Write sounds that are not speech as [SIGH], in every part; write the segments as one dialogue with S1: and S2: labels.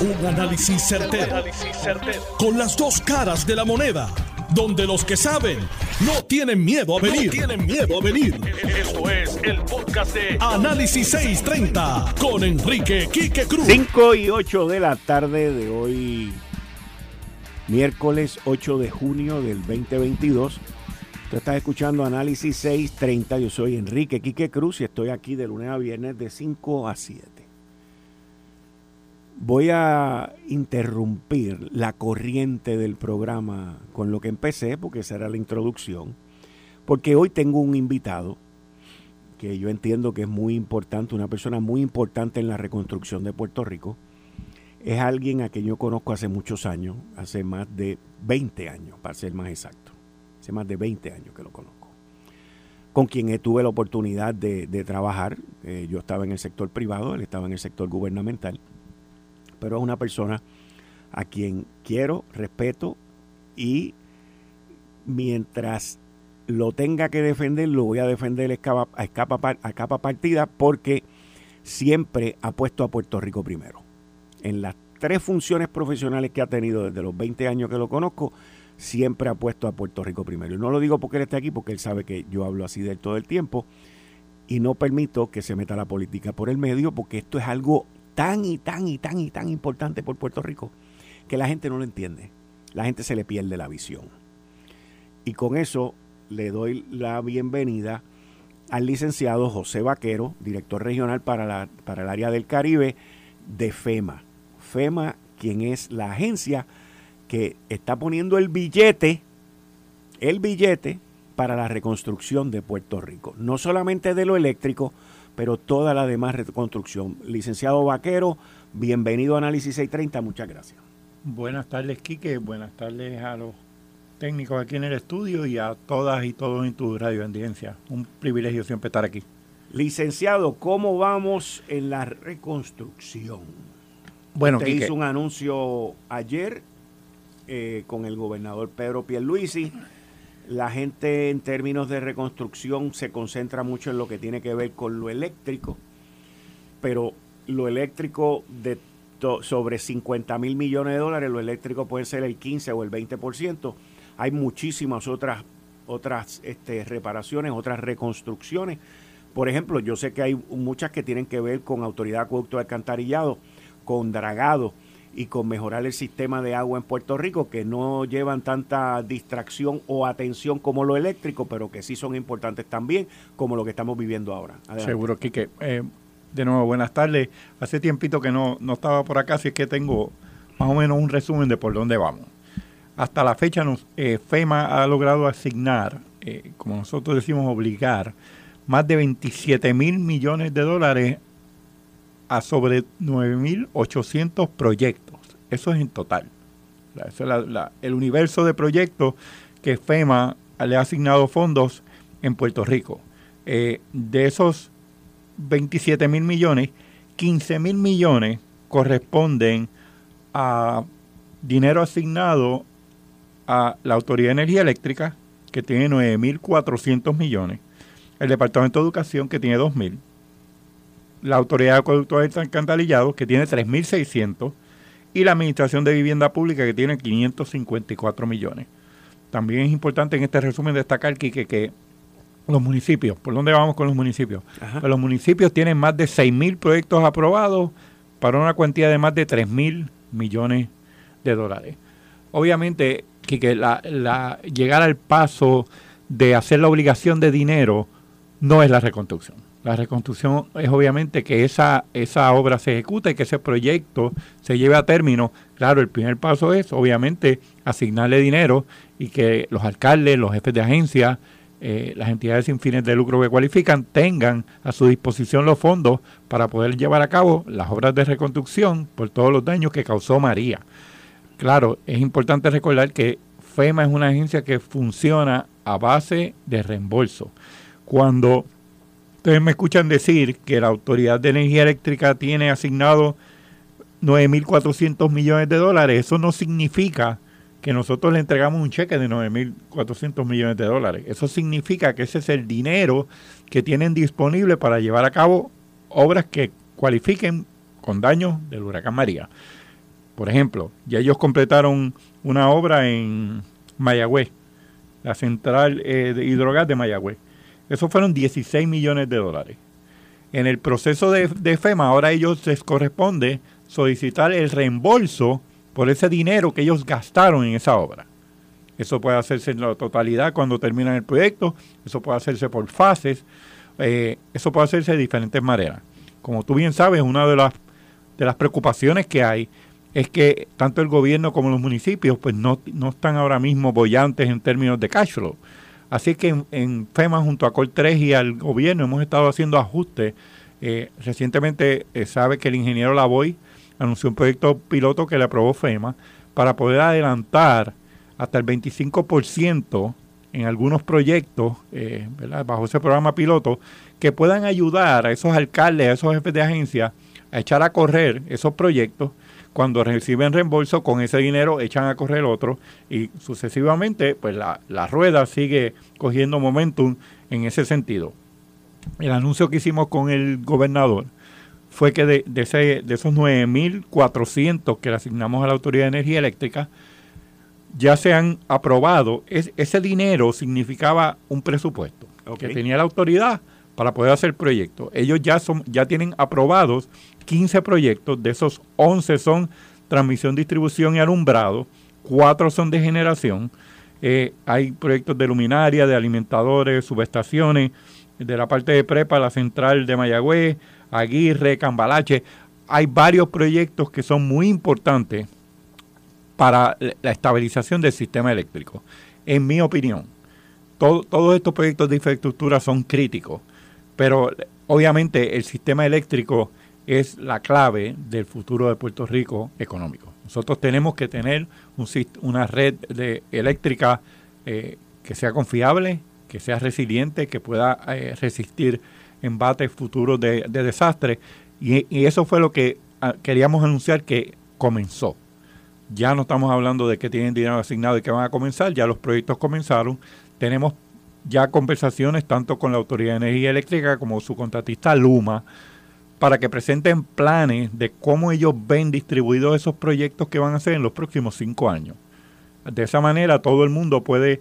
S1: Un análisis certero, Con las dos caras de la moneda. Donde los que saben no tienen miedo a venir. tienen miedo a venir. Esto es el podcast de Análisis 630 con Enrique Quique Cruz.
S2: 5 y 8 de la tarde de hoy, miércoles 8 de junio del 2022. Tú estás escuchando Análisis 630. Yo soy Enrique Quique Cruz y estoy aquí de lunes a viernes de 5 a 7. Voy a interrumpir la corriente del programa con lo que empecé, porque esa era la introducción, porque hoy tengo un invitado que yo entiendo que es muy importante, una persona muy importante en la reconstrucción de Puerto Rico. Es alguien a quien yo conozco hace muchos años, hace más de 20 años, para ser más exacto. Hace más de 20 años que lo conozco. Con quien tuve la oportunidad de, trabajar. Eh, yo estaba en el sector privado, él estaba en el sector gubernamental pero es una persona a quien quiero, respeto y mientras lo tenga que defender, lo voy a defender a capa, a capa partida porque siempre ha puesto a Puerto Rico primero. En las tres funciones profesionales que ha tenido desde los 20 años que lo conozco, siempre ha puesto a Puerto Rico primero. Y no lo digo porque él esté aquí, porque él sabe que yo hablo así de él todo el tiempo. Y no permito que se meta la política por el medio, porque esto es algo tan y tan y tan y tan importante por Puerto Rico que la gente no lo entiende. La gente se le pierde la visión. Y con eso le doy la bienvenida al licenciado José Vaquero, director regional para, la, para el área del Caribe de FEMA. FEMA, quien es la agencia que está poniendo el billete, el billete para la reconstrucción de Puerto Rico. No solamente de lo eléctrico, pero toda la demás reconstrucción. Licenciado Vaquero, bienvenido a Análisis 630, muchas gracias.
S3: Buenas tardes, Quique, buenas tardes a los técnicos aquí en el estudio y a todas y todos en tu radio audiencia. Un privilegio siempre estar aquí.
S2: Licenciado, ¿cómo vamos en la reconstrucción? Bueno, Usted hizo un anuncio ayer eh, con el gobernador Pedro Pierluisi la gente en términos de reconstrucción se concentra mucho en lo que tiene que ver con lo eléctrico, pero lo eléctrico de sobre 50 mil millones de dólares, lo eléctrico puede ser el 15 o el 20%. Hay muchísimas otras, otras este, reparaciones, otras reconstrucciones. Por ejemplo, yo sé que hay muchas que tienen que ver con autoridad acueducto alcantarillado, con dragado y con mejorar el sistema de agua en Puerto Rico, que no llevan tanta distracción o atención como lo eléctrico, pero que sí son importantes también, como lo que estamos viviendo ahora.
S3: Seguro, Quique. Eh, de nuevo, buenas tardes. Hace tiempito que no, no estaba por acá, así que tengo más o menos un resumen de por dónde vamos. Hasta la fecha, nos, eh, FEMA ha logrado asignar, eh, como nosotros decimos, obligar, más de 27 mil millones de dólares a sobre 9.800 proyectos. Eso es en total. Eso es el universo de proyectos que FEMA le ha asignado fondos en Puerto Rico. Eh, de esos 27 mil millones, 15 mil millones corresponden a dinero asignado a la Autoridad de Energía Eléctrica, que tiene 9.400 millones, el Departamento de Educación, que tiene 2.000, la Autoridad de Acueductos Alcantarillados, que tiene 3.600, y la Administración de Vivienda Pública, que tiene 554 millones. También es importante en este resumen destacar que, que, los municipios, ¿por dónde vamos con los municipios? Pues los municipios tienen más de 6.000 proyectos aprobados para una cuantía de más de 3.000 millones de dólares. Obviamente, que, la, la, llegar al paso de hacer la obligación de dinero no es la reconstrucción la reconstrucción es obviamente que esa, esa obra se ejecute y que ese proyecto se lleve a término. Claro, el primer paso es obviamente asignarle dinero y que los alcaldes, los jefes de agencia, eh, las entidades sin fines de lucro que cualifican tengan a su disposición los fondos para poder llevar a cabo las obras de reconstrucción por todos los daños que causó María. Claro, es importante recordar que FEMA es una agencia que funciona a base de reembolso. Cuando Ustedes me escuchan decir que la Autoridad de Energía Eléctrica tiene asignado 9.400 millones de dólares. Eso no significa que nosotros le entregamos un cheque de 9.400 millones de dólares. Eso significa que ese es el dinero que tienen disponible para llevar a cabo obras que cualifiquen con daños del huracán María. Por ejemplo, ya ellos completaron una obra en Mayagüez, la central eh, de hidrogas de Mayagüez. Eso fueron 16 millones de dólares. En el proceso de, FEMA, ahora ellos les corresponde solicitar el reembolso por ese dinero que ellos gastaron en esa obra. Eso puede hacerse en la totalidad cuando terminan el proyecto, eso puede hacerse por fases, eh, eso puede hacerse de diferentes maneras. Como tú bien sabes, una de las, de las preocupaciones que hay es que tanto el gobierno como los municipios pues no, están ahora mismo bollantes en términos de cash flow. Así que en, FEMA junto a Col 3 y al gobierno hemos estado haciendo ajustes. Eh, recientemente eh, sabe que el ingeniero Lavoy anunció un proyecto piloto que le aprobó FEMA para poder adelantar hasta el 25% en algunos proyectos eh, bajo ese programa piloto que puedan ayudar a esos alcaldes, a esos jefes de agencia a echar a correr esos proyectos. Cuando reciben reembolso, con ese dinero echan a correr otro y sucesivamente, pues la, la rueda sigue cogiendo momentum en ese sentido. El anuncio que hicimos con el gobernador fue que de, de, ese, de esos 9.400 que le asignamos a la Autoridad de Energía Eléctrica, ya se han aprobado. Es, ese dinero significaba un presupuesto que tenía la autoridad para poder hacer proyectos. Ellos ya, son, ya tienen aprobados 15 proyectos, de esos 11 son transmisión, distribución y alumbrado, 4 son de generación. Eh, hay proyectos de luminaria, de alimentadores, subestaciones, de la parte de prepa, la central de Mayagüez, Aguirre, Cambalache. Hay varios proyectos que son muy importantes para la estabilización del sistema eléctrico. En mi opinión, todos estos proyectos de infraestructura son críticos, pero obviamente el sistema eléctrico es la clave del futuro de Puerto Rico económico. Nosotros tenemos que tener una red de, eléctrica eh, que sea confiable, que sea resiliente, que pueda eh, resistir embates futuros de, desastre. Y, eso fue lo que ah, queríamos anunciar que comenzó. Ya no estamos hablando de que tienen dinero asignado y que van a comenzar, ya los proyectos comenzaron. Tenemos ya conversaciones tanto con la Autoridad de Energía Eléctrica como su contratista Luma para que presenten planes de cómo ellos ven distribuidos esos proyectos que van a hacer en los próximos cinco años. De esa manera todo el mundo puede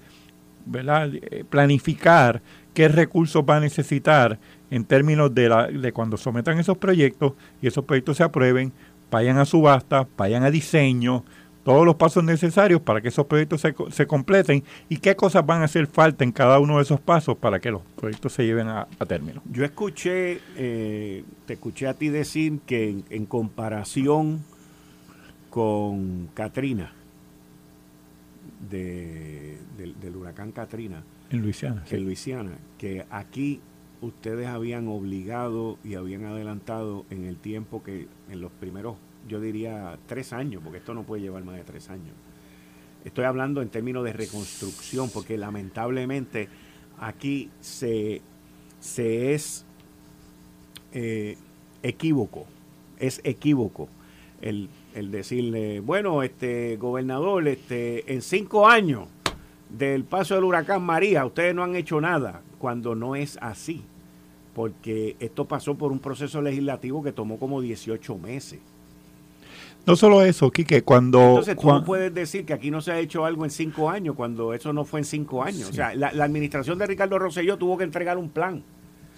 S3: eh, planificar qué recursos va a necesitar en términos de, la, de cuando sometan esos proyectos y esos proyectos se aprueben, vayan a subasta, vayan a diseño, todos los pasos necesarios para que esos proyectos se, se, completen y qué cosas van a hacer falta en cada uno de esos pasos para que los proyectos se lleven a, término.
S2: Yo escuché, eh, te escuché a ti decir que en, comparación con Katrina, de, del, huracán Katrina,
S3: en Luisiana,
S2: en Luisiana, que aquí ustedes habían obligado y habían adelantado en el tiempo que en los primeros, yo diría, tres años, porque esto no puede llevar más de tres años. Estoy hablando en términos de reconstrucción, porque lamentablemente aquí se, se es eh, equívoco, es equívoco el, el, decirle, bueno, este gobernador, este, en cinco años del paso del huracán María, ustedes no han hecho nada cuando no es así, porque esto pasó por un proceso legislativo que tomó como 18 meses.
S3: No solo eso, Quique, cuando...
S2: Entonces tú no puedes decir que aquí no se ha hecho algo en cinco años cuando eso no fue en cinco años. O sea, la, administración de Ricardo Rosselló tuvo que entregar un plan.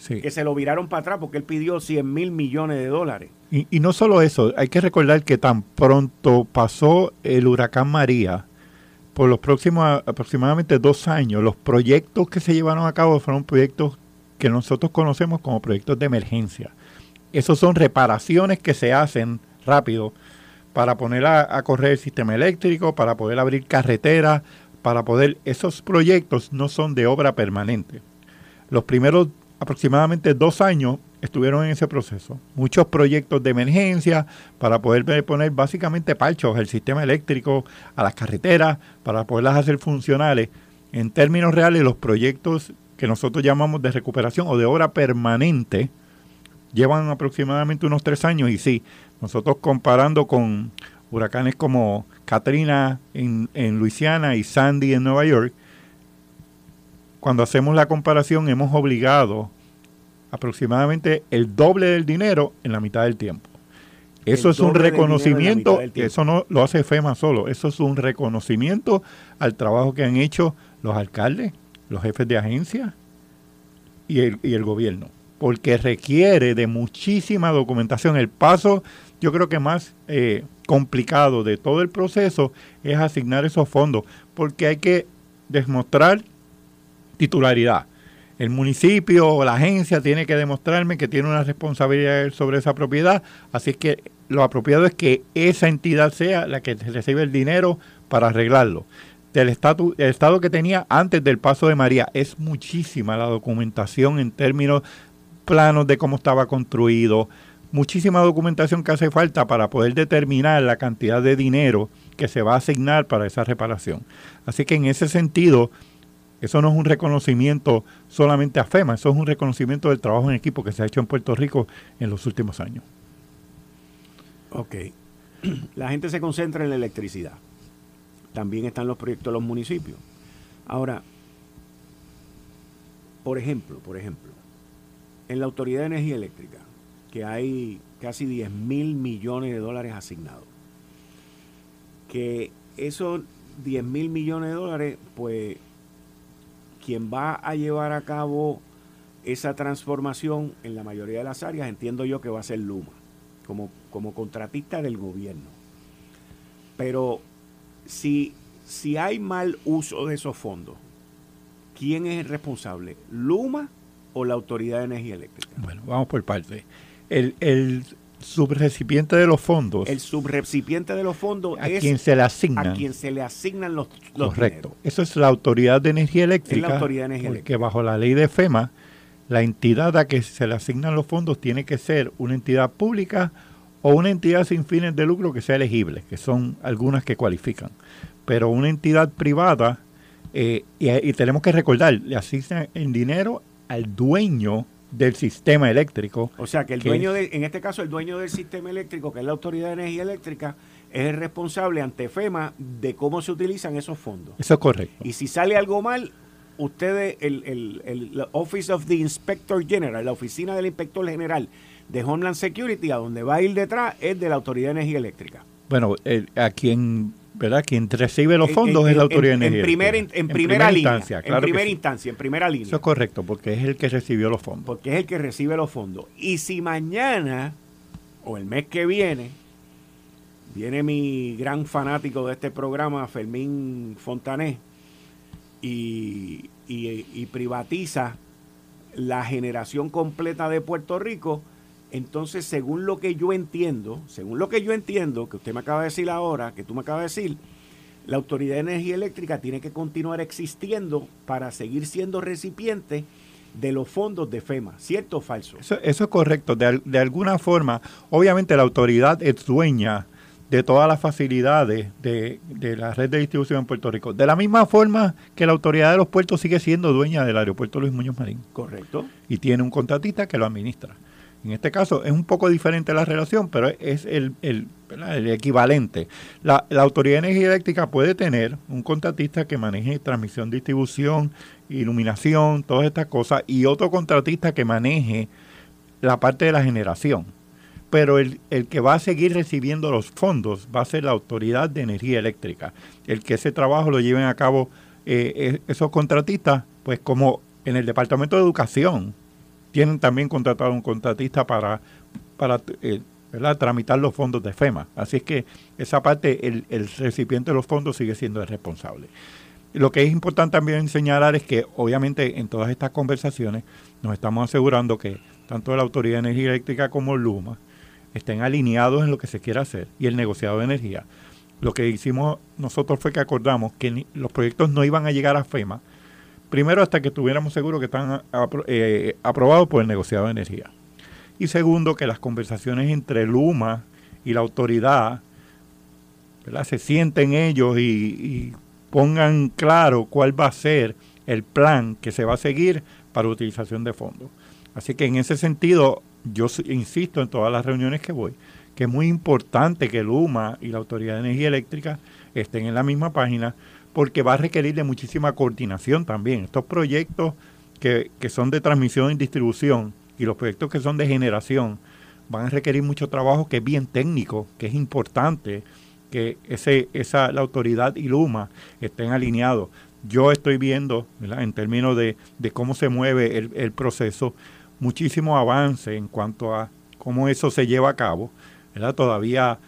S2: Que se lo viraron para atrás porque él pidió 100 mil millones de dólares.
S3: Y, y no solo eso, hay que recordar que tan pronto pasó el huracán María, por los próximos aproximadamente dos años, los proyectos que se llevaron a cabo fueron proyectos que nosotros conocemos como proyectos de emergencia. Esos son reparaciones que se hacen rápido para poner a, correr el sistema eléctrico, para poder abrir carreteras, para poder... Esos proyectos no son de obra permanente. Los primeros aproximadamente dos años estuvieron en ese proceso. Muchos proyectos de emergencia para poder poner básicamente parchos al sistema eléctrico, a las carreteras, para poderlas hacer funcionales. En términos reales, los proyectos que nosotros llamamos de recuperación o de obra permanente llevan aproximadamente unos tres años y sí, nosotros comparando con huracanes como Katrina en, en Luisiana y Sandy en Nueva York, cuando hacemos la comparación hemos obligado aproximadamente el doble del dinero en la mitad del tiempo. Eso es un reconocimiento, eso no lo hace FEMA solo, eso es un reconocimiento al trabajo que han hecho los alcaldes, los jefes de agencia y el, y el gobierno, porque requiere de muchísima documentación. El paso, yo creo que más eh, complicado de todo el proceso es asignar esos fondos, porque hay que demostrar titularidad. El municipio o la agencia tiene que demostrarme que tiene una responsabilidad sobre esa propiedad, así que lo apropiado es que esa entidad sea la que recibe el dinero para arreglarlo. Del estatus, el estado que tenía antes del paso de María es muchísima la documentación en términos planos de cómo estaba construido, muchísima documentación que hace falta para poder determinar la cantidad de dinero que se va a asignar para esa reparación. Así que en ese sentido, eso no es un reconocimiento solamente a FEMA, eso es un reconocimiento del trabajo en equipo que se ha hecho en Puerto Rico en los últimos años.
S2: Ok. [CLEARS THROAT] La gente se concentra en la electricidad. También están los proyectos de los municipios. Ahora, por ejemplo, por ejemplo, en la Autoridad de Energía Eléctrica, que hay casi 10 mil millones de dólares asignados, que esos 10 mil millones de dólares, pues quien va a llevar a cabo esa transformación en la mayoría de las áreas, entiendo yo que va a ser Luma, como, como contratista del gobierno. Pero si, si hay mal uso de esos fondos, ¿quién es el responsable? ¿Luma o la Autoridad de Energía Eléctrica?
S3: Bueno, vamos por parte. El, el subrecipiente de los fondos.
S2: El subrecipiente de los fondos
S3: a quien se le asignan.
S2: A quien se le asignan los, los
S3: Correcto. Eso es la Autoridad de Energía Eléctrica.
S2: Es la Autoridad de Energía
S3: porque bajo la ley de FEMA, la entidad a que se le asignan los fondos tiene que ser una entidad pública o una entidad sin fines de lucro que sea elegible, que son algunas que cualifican. Pero una entidad privada, eh, y, y tenemos que recordar, le asignan el dinero al dueño del sistema eléctrico.
S2: O sea que el dueño, de, en este caso el dueño del sistema eléctrico, que es la Autoridad de Energía Eléctrica, es el responsable ante FEMA de cómo se utilizan esos fondos.
S3: Eso es correcto.
S2: Y si sale algo mal, ustedes, el, el, el, Office of the Inspector General, la oficina del inspector general de Homeland Security, a donde va a ir detrás, es de la Autoridad de Energía Eléctrica.
S3: Bueno, eh, a quien ¿verdad? Quien recibe los fondos es la autoridad
S2: en,
S3: en,
S2: primer, en, en, primera, línea, instancia, claro en primera instancia, en primera línea.
S3: Eso es correcto, porque es el que recibió los fondos.
S2: Porque es el que recibe los fondos. Y si mañana o el mes que viene viene mi gran fanático de este programa, Fermín Fontané, y, y, y privatiza la generación completa de Puerto Rico, entonces, según lo que yo entiendo, según lo que yo entiendo, que usted me acaba de decir ahora, que tú me acabas de decir, la Autoridad de Energía Eléctrica tiene que continuar existiendo para seguir siendo recipiente de los fondos de FEMA, ¿cierto o falso?
S3: Eso, es correcto. De, de, alguna forma, obviamente la autoridad es dueña de todas las facilidades de, de, la red de distribución en Puerto Rico. De la misma forma que la autoridad de los puertos sigue siendo dueña del aeropuerto Luis Muñoz Marín.
S2: Correcto.
S3: Y tiene un contratista que lo administra. En este caso es un poco diferente la relación, pero es el, el, equivalente. La, la, Autoridad de Energía Eléctrica puede tener un contratista que maneje transmisión, distribución, iluminación, todas estas cosas, y otro contratista que maneje la parte de la generación. Pero el, el que va a seguir recibiendo los fondos va a ser la Autoridad de Energía Eléctrica. El que ese trabajo lo lleven a cabo eh, esos contratistas, pues como en el Departamento de Educación, tienen también contratado un contratista para, para eh, tramitar los fondos de FEMA. Así es que esa parte, el, el, recipiente de los fondos sigue siendo el responsable. Lo que es importante también señalar es que obviamente en todas estas conversaciones nos estamos asegurando que tanto la Autoridad de Energía Eléctrica como Luma estén alineados en lo que se quiere hacer y el negociado de energía. Lo que hicimos nosotros fue que acordamos que los proyectos no iban a llegar a FEMA Primero, hasta que estuviéramos seguros que están eh, aprobados por el negociado de energía. Y segundo, que las conversaciones entre Luma y la autoridad se sienten ellos y, y pongan claro cuál va a ser el plan que se va a seguir para utilización de fondos. Así que en ese sentido, yo insisto en todas las reuniones que voy, que es muy importante que Luma y la Autoridad de Energía Eléctrica estén en la misma página, porque va a requerir de muchísima coordinación también. Estos proyectos que, que son de transmisión y distribución y los proyectos que son de generación van a requerir mucho trabajo que es bien técnico, que es importante que ese, esa, la autoridad y Luma estén alineados. Yo estoy viendo, en términos de, cómo se mueve el, proceso, muchísimo avance en cuanto a cómo eso se lleva a cabo. Todavía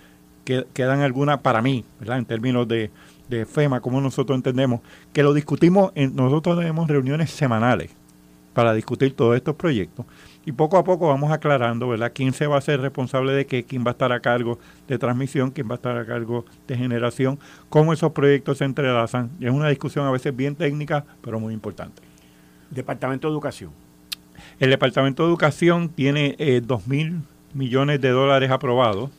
S3: quedan algunas para mí, ¿verdad? en términos de, de FEMA, como nosotros entendemos, que lo discutimos, en, nosotros tenemos reuniones semanales para discutir todos estos proyectos y poco a poco vamos aclarando, ¿verdad? ¿Quién se va a ser responsable de qué? ¿Quién va a estar a cargo de transmisión? ¿Quién va a estar a cargo de generación? ¿Cómo esos proyectos se entrelazan? es una discusión a veces bien técnica, pero muy importante.
S2: Departamento de Educación.
S3: El Departamento de Educación tiene eh, 2 mil millones de dólares aprobados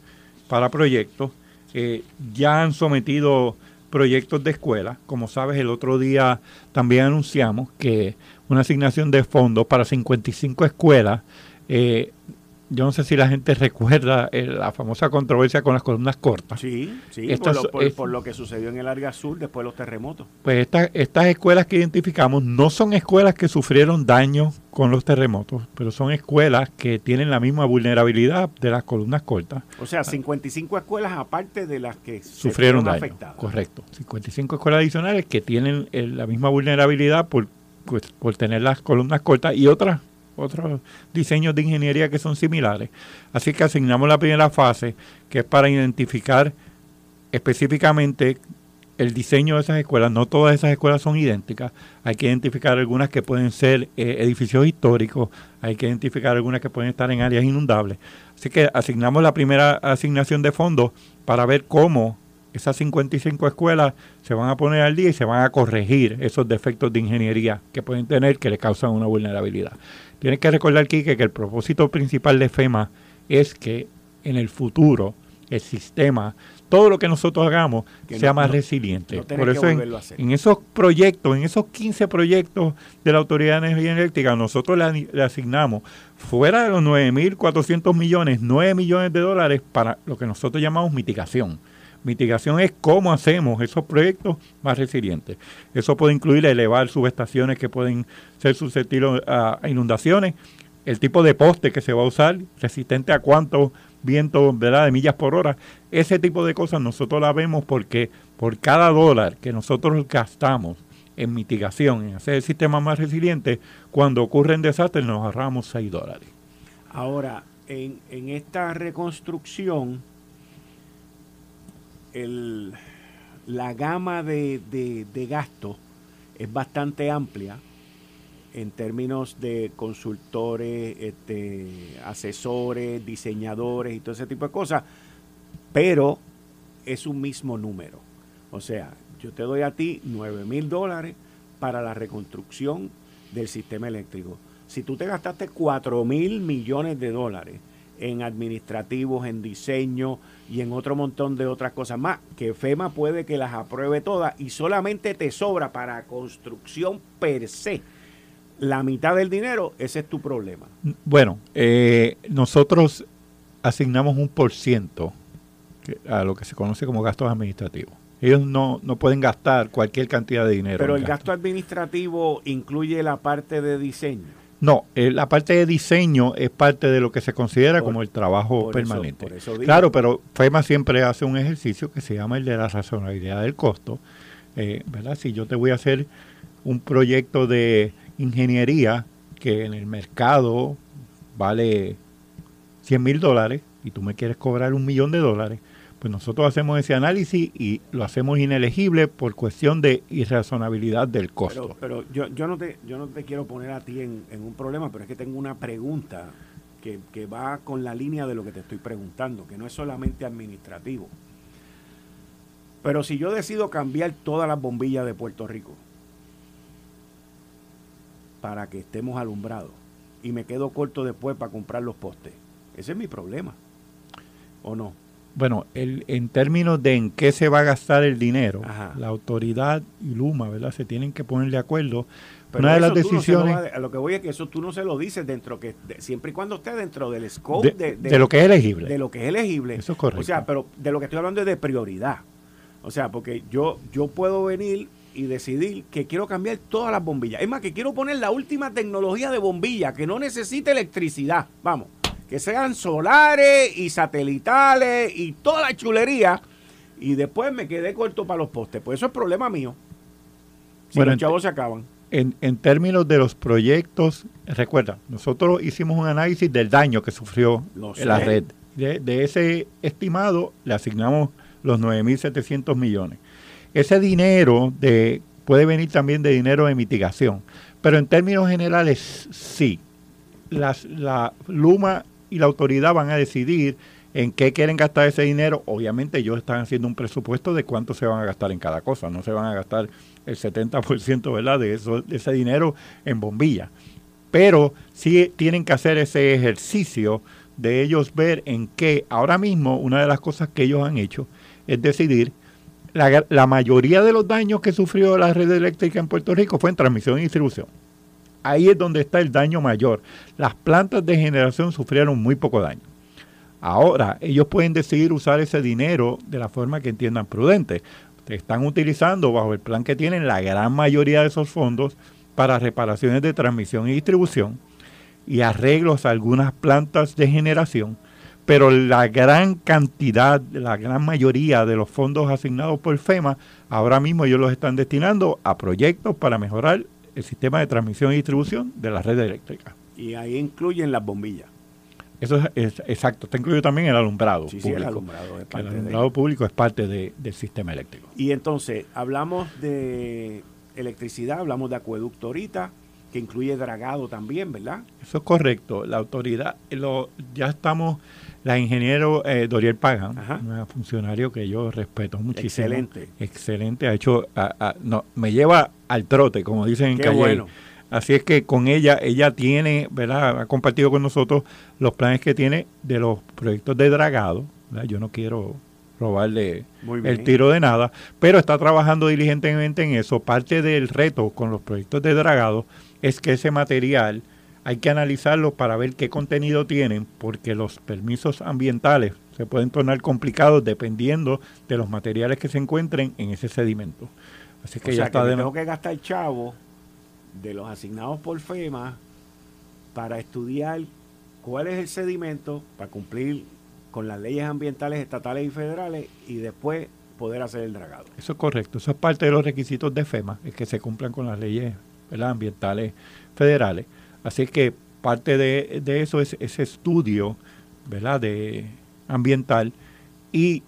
S3: para proyectos. Eh, ya han sometido proyectos de escuela. Como sabes, el otro día también anunciamos que una asignación de fondos para 55 escuelas. Eh, yo no sé si la gente recuerda eh, la famosa controversia con las columnas cortas.
S2: Sí, sí, por, lo, que sucedió en el área sur después de los terremotos.
S3: Pues estas escuelas que identificamos no son escuelas que sufrieron daño con los terremotos, pero son escuelas que tienen la misma vulnerabilidad de las columnas cortas.
S2: O sea, 55 escuelas aparte de las que
S3: sufrieron daño. Afectadas. Correcto, 55 escuelas adicionales que tienen eh, la misma vulnerabilidad por pues, por tener las columnas cortas y otras otros diseños de ingeniería que son similares. Así que asignamos la primera fase, que es para identificar específicamente el diseño de esas escuelas. No todas esas escuelas son idénticas. Hay que identificar algunas que pueden ser eh, edificios históricos, hay que identificar algunas que pueden estar en áreas inundables. Así que asignamos la primera asignación de fondos para ver cómo esas 55 escuelas se van a poner al día y se van a corregir esos defectos de ingeniería que pueden tener que le causan una vulnerabilidad. Tienes que recordar, Kike, que el propósito principal de FEMA es que en el futuro el sistema, todo lo que nosotros hagamos, sea más resiliente. Por eso en, esos proyectos, en esos 15 proyectos de la Autoridad de Energía Eléctrica, nosotros le, le asignamos, fuera de los 9.400 millones, 9 millones de dólares para lo que nosotros llamamos mitigación Mitigación es cómo hacemos esos proyectos más resilientes. Eso puede incluir elevar subestaciones que pueden ser susceptibles a inundaciones, el tipo de poste que se va a usar, resistente a cuántos vientos de millas por hora. Ese tipo de cosas nosotros la vemos porque por cada dólar que nosotros gastamos en mitigación, en hacer el sistema más resiliente, cuando ocurren desastres nos ahorramos 6 dólares.
S2: Ahora, en, en esta reconstrucción, el, la gama de, de, gasto es bastante amplia en términos de consultores, este, asesores, diseñadores y todo ese tipo de cosas, pero es un mismo número. O sea, yo te doy a ti 9 mil dólares para la reconstrucción del sistema eléctrico. Si tú te gastaste 4 mil millones de dólares en administrativos, en diseño y en otro montón de otras cosas más, que FEMA puede que las apruebe todas y solamente te sobra para construcción per se la mitad del dinero, ese es tu problema.
S3: Bueno, eh, nosotros asignamos un por ciento a lo que se conoce como gastos administrativos. Ellos no, no pueden gastar cualquier cantidad de dinero.
S2: Pero el gasto administrativo incluye la parte de diseño.
S3: No, eh, la parte de diseño es parte de lo que se considera como el trabajo permanente. claro, pero FEMA siempre hace un ejercicio que se llama el de la razonabilidad del costo. Eh, ¿verdad? Si yo te voy a hacer un proyecto de ingeniería que en el mercado vale 100 mil dólares y tú me quieres cobrar un millón de dólares, pues nosotros hacemos ese análisis y lo hacemos inelegible por cuestión de irrazonabilidad del costo.
S2: Pero, yo, yo, no te, yo no te quiero poner a ti en, un problema, pero es que tengo una pregunta que, que va con la línea de lo que te estoy preguntando, que no es solamente administrativo. Pero si yo decido cambiar todas las bombillas de Puerto Rico para que estemos alumbrados y me quedo corto después para comprar los postes, ese es mi problema. ¿O no?
S3: Bueno, el, en términos de en qué se va a gastar el dinero, la autoridad y Luma, ¿verdad? Se tienen que poner de acuerdo.
S2: Pero Una de las decisiones... a, lo que voy es que eso tú no se lo dices dentro, que siempre y cuando esté dentro del scope
S3: de, de, lo que es elegible.
S2: De lo que es elegible.
S3: Eso es correcto.
S2: O sea, pero de lo que estoy hablando es de prioridad. O sea, porque yo, yo puedo venir y decidir que quiero cambiar todas las bombillas. Es más, que quiero poner la última tecnología de bombilla, que no necesite electricidad. Vamos que sean solares y satelitales y toda la chulería. Y después me quedé corto para los postes. Pues eso es problema mío. Si
S3: Bueno,
S2: los chavos se acaban.
S3: En, en términos de los proyectos, recuerda, nosotros hicimos un análisis del daño que sufrió la red. De, de ese estimado le asignamos los 9.700 millones. Ese dinero de, puede venir también de dinero de mitigación, pero en términos generales sí. Las, la Luma y la autoridad van a decidir en qué quieren gastar ese dinero. Obviamente ellos están haciendo un presupuesto de cuánto se van a gastar en cada cosa. No se van a gastar el 70% ¿verdad? De, de ese dinero en bombilla. Pero sí tienen que hacer ese ejercicio de ellos ver en qué, ahora mismo, una de las cosas que ellos han hecho es decidir, la mayoría de los daños que sufrió la red eléctrica en Puerto Rico fue en transmisión y distribución. Ahí es donde está el daño mayor. Las plantas de generación sufrieron muy poco daño. Ahora, ellos pueden decidir usar ese dinero de la forma que entiendan prudente. Están utilizando bajo el plan que tienen la gran mayoría de esos fondos para reparaciones de transmisión y distribución y arreglos a algunas plantas de generación, pero la gran cantidad, la gran mayoría de los fondos asignados por FEMA, ahora mismo ellos los están destinando a proyectos para mejorar el sistema de transmisión y distribución de la red eléctrica.
S2: Y ahí incluyen las bombillas.
S3: Eso es, es- exacto, está incluido también el alumbrado
S2: Sí, sí,
S3: público.
S2: el alumbrado es
S3: El
S2: parte de-
S3: alumbrado público es parte de- del sistema eléctrico.
S2: Y entonces, hablamos de electricidad, hablamos de acueducto ahorita, que incluye dragado también, ¿verdad?
S3: Eso es correcto. La autoridad, lo, ya estamos, la ingeniero eh, Doriel Pagan,
S2: Ajá.
S3: una funcionario que yo respeto muchísimo.
S2: Excelente.
S3: Excelente, ha hecho, a- a- no, me lleva al trote, como dicen en
S2: Qué
S3: Calle.
S2: bueno.
S3: Así es que con ella, ella tiene, ¿verdad? Ha compartido con nosotros los planes que tiene de los proyectos de dragado. ¿verdad? Yo no quiero robarle el tiro de nada, pero está trabajando diligentemente en eso. Parte del reto con los proyectos de dragado es que ese material hay que analizarlo para ver qué contenido tienen, porque los permisos ambientales se pueden tornar complicados dependiendo de los materiales que se encuentren en ese sedimento. Así que
S2: o
S3: ya
S2: sea,
S3: está
S2: que
S3: de
S2: tengo que gastar chavo de los asignados por FEMA para estudiar cuál es el sedimento para cumplir con las leyes ambientales estatales y federales y después poder hacer el dragado.
S3: Eso es correcto, eso es parte de los requisitos de FEMA, es que se cumplan con las leyes ¿verdad? ambientales federales. Así que parte de, de eso es ese estudio ¿verdad? De ambiental y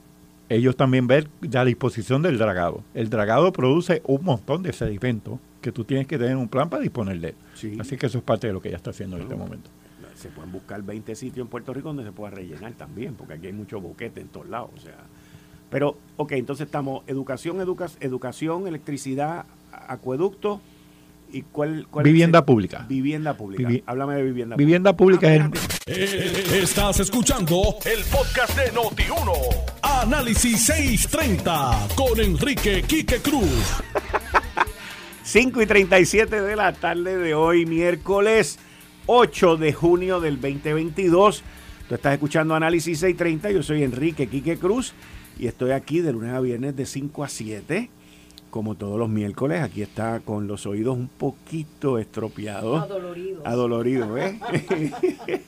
S3: ellos también ver la disposición del dragado. El dragado produce un montón de sedimentos que tú tienes que tener un plan para disponer de él.
S2: Sí.
S3: Así que eso es parte de lo que ella está haciendo en este momento.
S2: Se pueden buscar 20 sitios en Puerto Rico donde se pueda rellenar también, porque aquí hay mucho boquete en todos lados. O sea. Pero, ok, entonces estamos educación, educa- educación, electricidad, acueducto y cuál... cuál
S3: Vivienda
S2: es el-
S3: pública.
S2: Vivienda pública.
S3: Vivi-
S2: Háblame de vivienda,
S3: Vivienda pública es el,
S1: Eh, Estás escuchando el podcast de Noti1. Análisis 630 con Enrique Quique Cruz. [LAUGHS]
S2: 5 y 37 de la tarde de hoy, miércoles 8 de junio del 2022. Tú estás escuchando Análisis 630. Yo soy Enrique Quique Cruz y estoy aquí de lunes a viernes de 5 a 7. Como todos los miércoles, aquí está con los oídos un poquito estropeados.
S4: Adoloridos.
S2: Adolorido, ¿eh? [LAUGHS]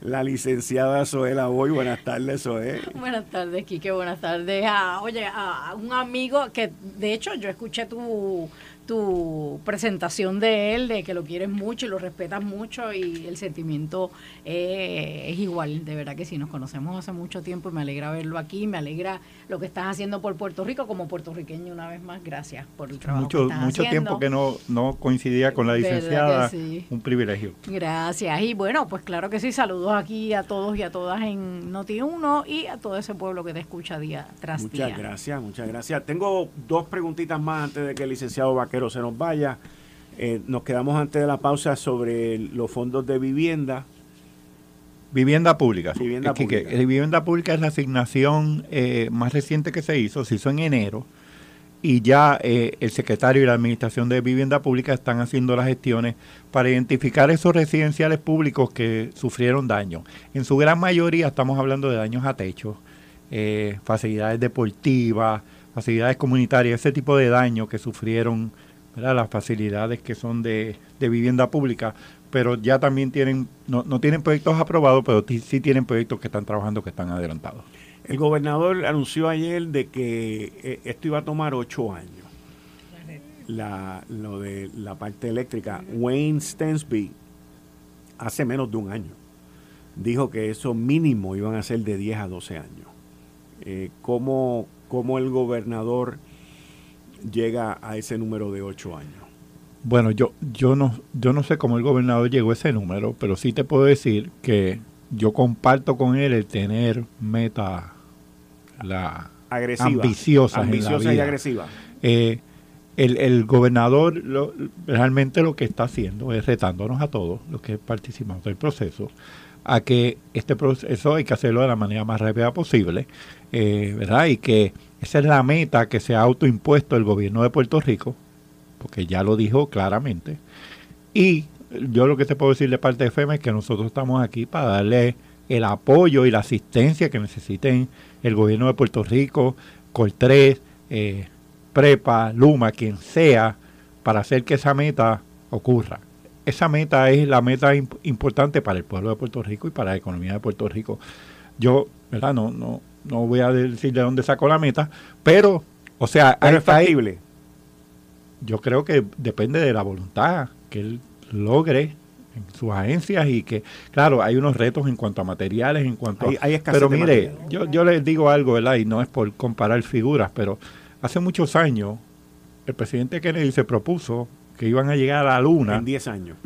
S2: La licenciada Zoela Boy. Buenas tardes, Zoe.
S4: Buenas tardes, Quique. Buenas tardes. Ah, oye, a un amigo que, de hecho, yo escuché tu, tu presentación de él, de que lo quieres mucho y lo respetas mucho y el sentimiento eh, es igual. De verdad que sí, nos conocemos hace mucho tiempo y me alegra verlo aquí. Me alegra lo que estás haciendo por Puerto Rico como puertorriqueño una vez más. Gracias por el trabajo
S3: mucho,
S4: que estás
S3: mucho
S4: haciendo.
S3: tiempo que no, no coincidía con la
S4: ¿Verdad que
S3: licenciada.
S4: sí?
S3: Un privilegio.
S4: Gracias. Y bueno, pues claro que sí, saludos aquí a todos y a todas en Noti1 y a todo ese pueblo que te escucha día tras
S2: Muchas
S4: día.
S2: gracias, muchas gracias. Tengo dos preguntitas más antes de que el licenciado Vaquero se nos vaya. Eh, nos quedamos antes de la pausa sobre los fondos de vivienda.
S3: Vivienda pública.
S2: Vivienda
S3: Es que- que-
S2: pública.
S3: eh, vivienda pública es la asignación eh, más reciente que se hizo, se hizo en enero, y ya eh, el secretario y la administración de vivienda pública están haciendo las gestiones para identificar esos residenciales públicos que sufrieron daño. En su gran mayoría estamos hablando de daños a techos, eh, facilidades deportivas, facilidades comunitarias, ese tipo de daño que sufrieron las facilidades que son de, de vivienda pública, pero ya también tienen, no, no tienen proyectos aprobados, pero sí tienen proyectos que están trabajando, que están adelantados.
S2: El gobernador anunció ayer de que eh, esto iba a tomar ocho años. La, lo de la parte eléctrica. Wayne Stensby, hace menos de un año, dijo que eso mínimo iban a ser de 10 a 12 años. Eh, ¿cómo, ¿Cómo el gobernador llega a ese número de ocho años?
S3: Bueno, yo, yo, no, yo no sé cómo el gobernador llegó a ese número, pero sí te puedo decir que yo comparto con él el tener meta la
S2: agresiva,
S3: ambiciosa,
S2: ambiciosa y agresiva.
S3: Eh, el, el, gobernador lo, realmente lo que está haciendo es retándonos a todos los que participamos del proceso a que este proceso hay que hacerlo de la manera más rápida posible, eh, ¿verdad? Y que esa es la meta que se ha autoimpuesto el gobierno de Puerto Rico, porque ya lo dijo claramente. Y yo lo que te puedo decir de parte de FEMA es que nosotros estamos aquí para darle el apoyo y la asistencia que necesiten el gobierno de Puerto Rico, Coltrés, eh, Prepa, Luma, quien sea, para hacer que esa meta ocurra. Esa meta es la meta importante para el pueblo de Puerto Rico y para la economía de Puerto Rico. Yo, ¿verdad? No, no, no voy a decir de dónde sacó la meta, pero, o sea,
S2: es factible.
S3: Yo creo que depende de la voluntad que él logre en sus agencias y que, claro, hay unos retos en cuanto a materiales, en cuanto
S2: hay,
S3: Pero mire, yo, yo les digo algo, ¿verdad? Y no es por comparar figuras, pero hace muchos años el presidente Kennedy se propuso que iban a llegar a la luna.
S2: En 10 años.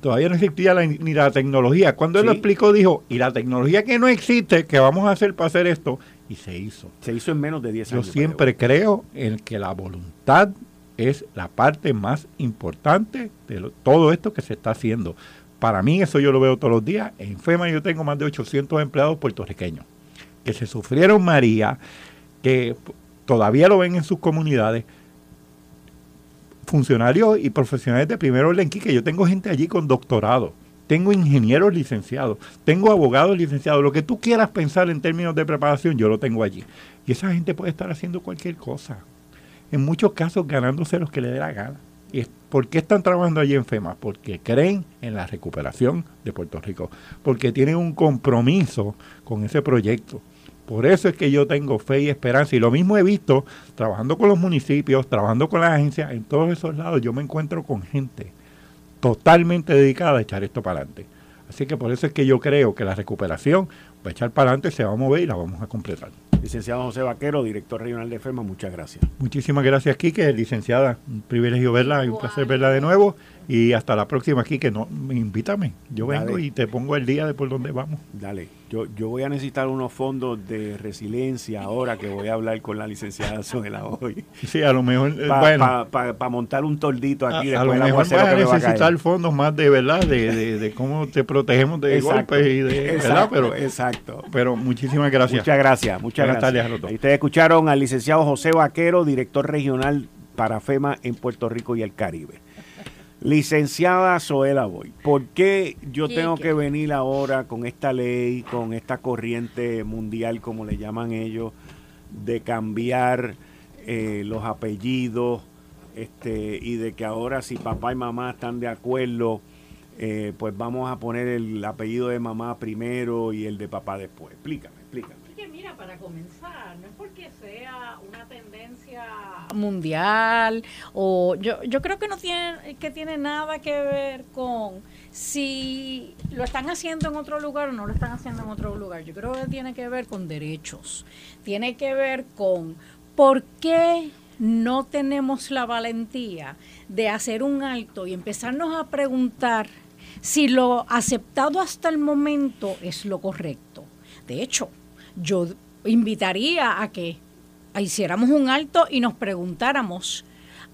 S3: Todavía no existía ni la tecnología. Cuando él lo explicó, dijo, y la tecnología que no existe, ¿qué vamos a hacer para hacer esto? Y se hizo.
S2: Se hizo en menos de 10
S3: años. Yo siempre creo en que la voluntad es la parte más importante de todo esto que se está haciendo. Para mí eso yo lo veo todos los días. En FEMA yo tengo más de 800 empleados puertorriqueños que se sufrieron María, que todavía lo ven en sus comunidades. Funcionarios y profesionales de primer orden, que yo tengo gente allí con doctorado, tengo ingenieros licenciados, tengo abogados licenciados, lo que tú quieras pensar en términos de preparación, yo lo tengo allí. Y esa gente puede estar haciendo cualquier cosa en muchos casos ganándose los que le dé la gana. ¿Y por qué están trabajando allí en FEMA? Porque creen en la recuperación de Puerto Rico, porque tienen un compromiso con ese proyecto. Por eso es que yo tengo fe y esperanza. Y lo mismo he visto trabajando con los municipios, trabajando con las agencias, en todos esos lados yo me encuentro con gente totalmente dedicada a echar esto para adelante. Así que por eso es que yo creo que la recuperación va a echar para adelante, se va a mover y la vamos a completar.
S2: Licenciado José Vaquero, director regional de FEMA, muchas gracias.
S3: Muchísimas gracias, Quique, licenciada. Un privilegio verla y un placer verla de nuevo. Y hasta la próxima, Quique. No, invítame. Yo vengo y te pongo el día de por dónde vamos.
S2: Dale. Yo, yo voy a necesitar unos fondos de resiliencia ahora que voy a hablar con la licenciada Soela hoy. [LAUGHS]
S3: Sí, a lo mejor.
S2: Eh, Para bueno, montar un toldito aquí.
S3: A, a lo mejor vas a necesitar fondos más de verdad, de, de, cómo te protegemos de golpes y de.
S2: Exacto, Pero, exacto.
S3: Pero muchísimas gracias.
S2: Muchas gracias. Muchas Buenas gracias. Tardes. Ustedes escucharon al licenciado José Vaquero, director regional para FEMA en Puerto Rico y el Caribe. Licenciada Zoela Boy, ¿por qué yo tengo que venir ahora con esta ley, con esta corriente mundial, como le llaman ellos, de cambiar eh, los apellidos este, y de que ahora si papá y mamá están de acuerdo, eh, pues vamos a poner el apellido de mamá primero y el de papá después? Explícame, explícame.
S4: Para comenzar, no es porque sea una tendencia mundial o yo, yo creo que no tiene que tiene nada que ver con si lo están haciendo en otro lugar o no lo están haciendo en otro lugar. Yo creo que tiene que ver con derechos. Tiene que ver con por qué no tenemos la valentía de hacer un alto y empezarnos a preguntar si lo aceptado hasta el momento es lo correcto. De hecho, yo invitaría a que hiciéramos un alto y nos preguntáramos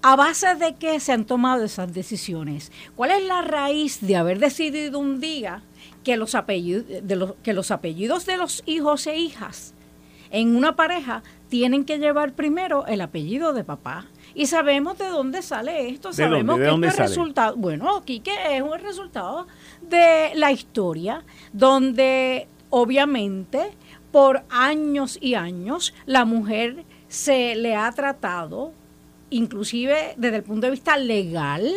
S4: a base de qué se han tomado esas decisiones. ¿Cuál es la raíz de haber decidido un día que los apellidos de los, que los apellidos de los hijos e hijas en una pareja tienen que llevar primero el apellido de papá? Y sabemos de dónde sale esto, sabemos que esto es resultado, bueno, aquí que es un resultado de la historia donde obviamente por años y años la mujer se le ha tratado, inclusive desde el punto de vista legal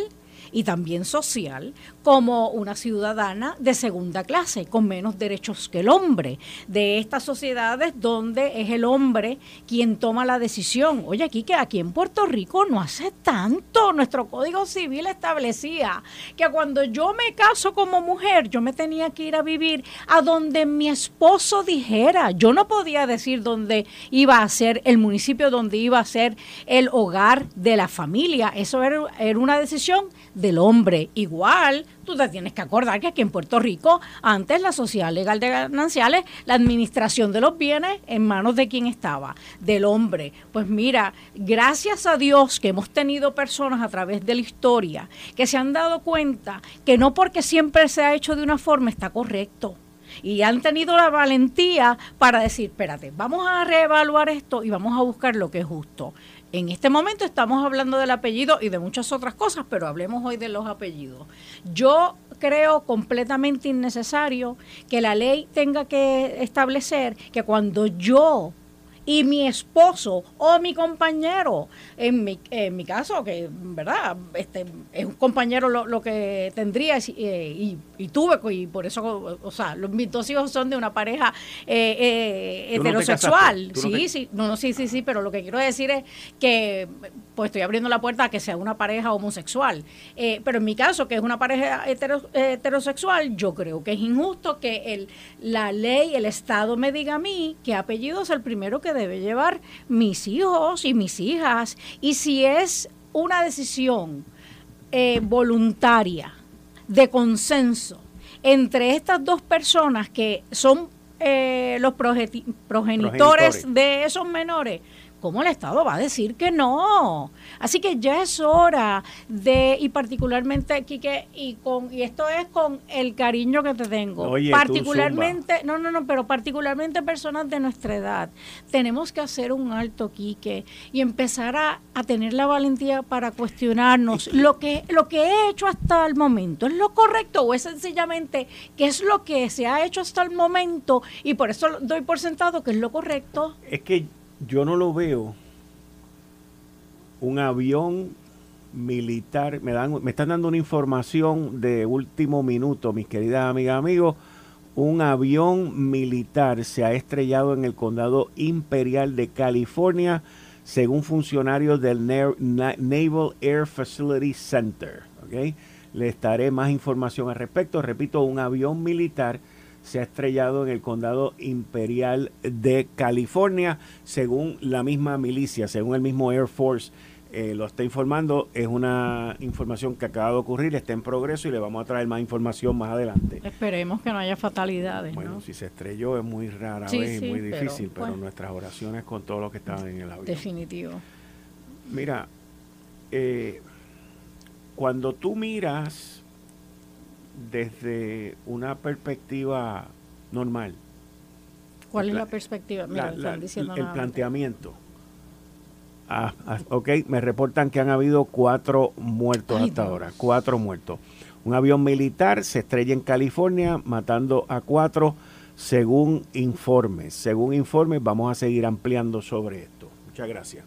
S4: y también social, como una ciudadana de segunda clase, con menos derechos que el hombre, de estas sociedades donde es el hombre quien toma la decisión. Oye, aquí aquí en Puerto Rico no hace tanto, nuestro Código Civil establecía que cuando yo me caso como mujer, yo me tenía que ir a vivir a donde mi esposo dijera, yo no podía decir dónde iba a ser el municipio donde iba a ser el hogar de la familia, eso era una decisión del hombre. Igual, tú te tienes que acordar que aquí en Puerto Rico, antes la sociedad legal de gananciales, la administración de los bienes en manos de quién estaba, del hombre. Pues mira, gracias a Dios que hemos tenido personas a través de la historia que se han dado cuenta que no porque siempre se ha hecho de una forma está correcto y han tenido la valentía para decir, espérate, vamos a reevaluar esto y vamos a buscar lo que es justo. En este momento estamos hablando del apellido y de muchas otras cosas, pero hablemos hoy de los apellidos. Yo creo completamente innecesario que la ley tenga que establecer que cuando yo y mi esposo o mi compañero, en mi, en mi caso, que verdad este es un compañero lo, que tendría eh, y, tuve, y por eso, o sea, los, mis dos hijos son de una pareja eh, eh, heterosexual. sí, sí, no, no, sí, sí, sí, pero lo que quiero decir es que pues estoy abriendo la puerta a que sea una pareja homosexual. pero en mi caso, que es una pareja heterosexual, yo creo que es injusto que el, la ley, el Estado me diga a mí que apellido es el primero que debe llevar mis hijos y mis hijas. Y si es una decisión eh, voluntaria, de consenso, entre estas dos personas que son eh, los progenitores de esos menores, ¿Cómo el Estado va a decir que no? Así que ya es hora de, y particularmente, Quique, y con y esto es con el cariño que te tengo, particularmente, no, no, no, pero particularmente personas de nuestra edad, tenemos que hacer un alto, Quique, y empezar a, a tener la valentía para cuestionarnos lo que, lo que he hecho hasta el momento, ¿es lo correcto o es sencillamente qué es lo que se ha hecho hasta el momento y por eso doy por sentado que es lo correcto?
S2: Es que yo no lo veo un avión militar, me, dan, me están dando una información de último minuto, mis queridas amigas, amigos, un avión militar se ha estrellado en el condado imperial de California, según funcionarios del Naval Air Facility Center. ¿okay? Le estaré más información al respecto. Repito, un avión militar se ha estrellado en el condado imperial de California, según la misma milicia, según el mismo Air Force. Eh, lo está informando, es una información que acaba de ocurrir, está en progreso y le vamos a traer más información más adelante.
S4: Esperemos que no haya fatalidades.
S2: Bueno, si se estrelló es muy rara vez muy difícil, pero, nuestras oraciones con todos los que estaban en el avión.
S4: Definitivo.
S2: Mira, eh, cuando tú miras desde una perspectiva normal.
S4: ¿Cuál es la, perspectiva?
S2: el planteamiento. Ah, ah, ok, me reportan que han habido cuatro muertos hasta ahora, cuatro muertos. Un avión militar se estrella en California matando a cuatro según informes. Según informes vamos a seguir ampliando sobre esto. Muchas gracias.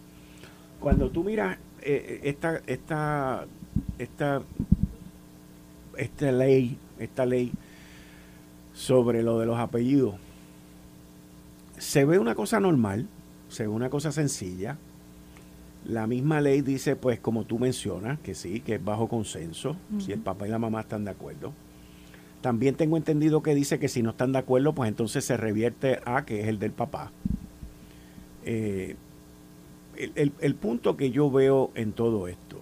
S2: Cuando tú miras eh, esta, esta, esta esta ley, esta ley sobre lo de los apellidos, se ve una cosa normal, se ve una cosa sencilla. La misma ley dice, pues como tú mencionas, que sí, que es bajo consenso, si el papá y la mamá están de acuerdo. También tengo entendido que dice que si no están de acuerdo, pues entonces se revierte a que es el del papá. Eh, el punto que yo veo en todo esto,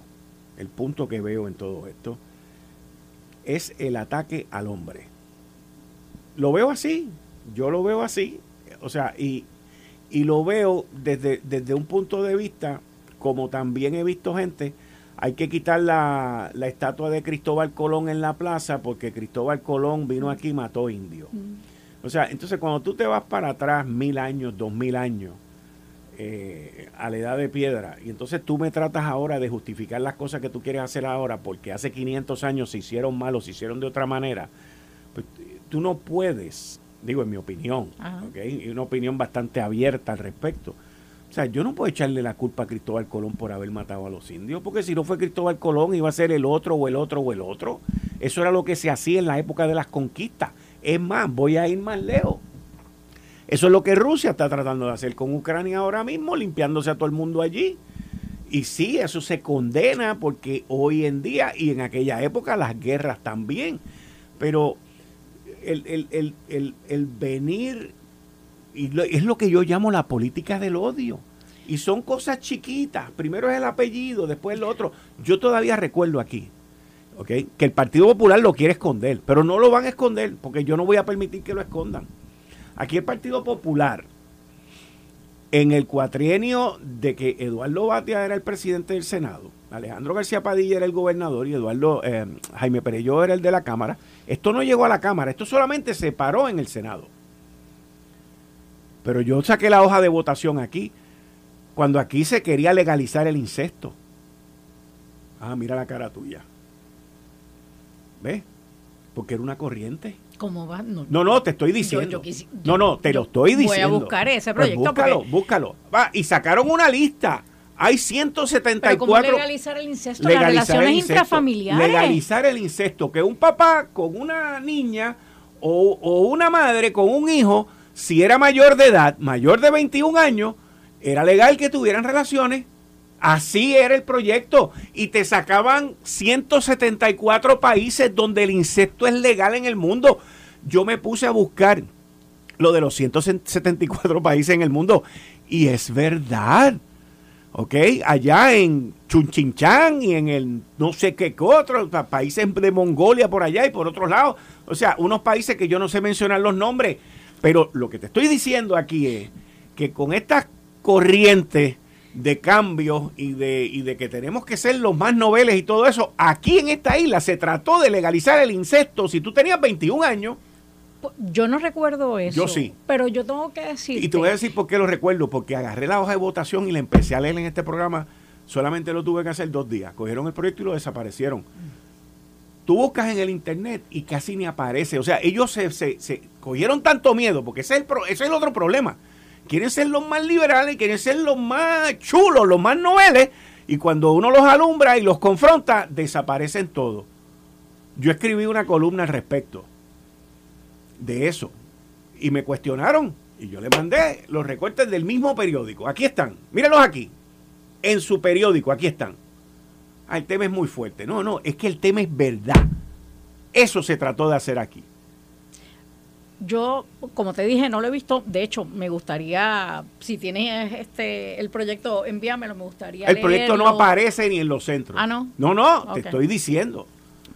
S2: el punto que veo en todo esto, es el ataque al hombre. Lo veo así, yo lo veo así, o sea, y, y lo veo desde, desde un punto de vista, como también he visto gente, hay que quitar la, la estatua de Cristóbal Colón en la plaza porque Cristóbal Colón vino aquí y mató indios. Mm. O sea, entonces cuando tú te vas para atrás mil años, dos mil años, eh, a la edad de piedra. Y entonces tú me tratas ahora de justificar las cosas que tú quieres hacer ahora porque hace 500 años se hicieron mal o se hicieron de otra manera. Pues tú no puedes, digo en mi opinión, y una opinión bastante abierta al respecto. O sea, yo no puedo echarle la culpa a Cristóbal Colón por haber matado a los indios, porque si no fue Cristóbal Colón iba a ser el otro o el otro o el otro. Eso era lo que se hacía en la época de las conquistas. Es más, voy a ir más lejos. Eso es lo que Rusia está tratando de hacer con Ucrania ahora mismo, limpiándose a todo el mundo allí. Y sí, eso se condena porque hoy en día y en aquella época las guerras también. Pero el, el venir, y es lo que yo llamo la política del odio. Y son cosas chiquitas. Primero es el apellido, después el otro. Yo todavía recuerdo aquí, que el Partido Popular lo quiere esconder, pero no lo van a esconder porque yo no voy a permitir que lo escondan. Aquí el Partido Popular, en el cuatrienio de que Eduardo Batia era el presidente del Senado, Alejandro García Padilla era el gobernador y Eduardo eh, Jaime Pereyó era el de la Cámara, esto no llegó a la Cámara, esto solamente se paró en el Senado. Pero yo saqué la hoja de votación aquí, cuando aquí se quería legalizar el incesto. Ah, mira la cara tuya. ¿Ves? Porque era una corriente.
S4: ¿Cómo va?
S2: No, no, te estoy diciendo. no, no, te lo estoy diciendo.
S4: Voy a buscar ese pues proyecto.
S2: búscalo, búscalo. Va, y sacaron una lista. Hay 174. Pero
S4: ¿cómo legalizar el incesto? Las relaciones intrafamiliares.
S2: Legalizar el incesto. Que un papá con una niña o, o una madre con un hijo, si era mayor de edad, mayor de 21 años, era legal que tuvieran relaciones Así era el proyecto. Y te sacaban 174 países donde el insecto es legal en el mundo. Yo me puse a buscar lo de los 174 países en el mundo. Y es verdad. ¿Ok? Allá en Chunchinchan y en el no sé qué otros países de Mongolia por allá y por otros lados. O sea, unos países que yo no sé mencionar los nombres. Pero lo que te estoy diciendo aquí es que con estas corrientes de cambios y de, y de que tenemos que ser los más noveles y todo eso. Aquí en esta isla se trató de legalizar el incesto si tú tenías 21 años.
S4: Yo no recuerdo eso.
S2: Yo sí.
S4: Pero yo tengo que decir.
S2: Y te voy a decir por qué lo recuerdo. Porque agarré la hoja de votación y la empecé a leer en este programa. Solamente lo tuve que hacer dos días. Cogieron el proyecto y lo desaparecieron. Tú buscas en el internet y casi ni aparece. O sea, ellos se, se, cogieron tanto miedo, porque ese es, el ese es el otro problema quieren ser los más liberales, quieren ser los más chulos, los más noveles, y cuando uno los alumbra y los confronta, desaparecen todos. Yo escribí una columna al respecto de eso, y me cuestionaron, y yo le mandé los recortes del mismo periódico. Aquí están, mírenlos aquí, en su periódico, aquí están. Ah, el tema es muy fuerte. No, no, es que el tema es verdad. Eso se trató de hacer aquí.
S4: Yo, como te dije, no lo he visto. De hecho, me gustaría, si tienes este el proyecto, envíamelo, me gustaría.
S2: El proyecto no aparece ni en los centros.
S4: Ah, no.
S2: No, no, te estoy diciendo.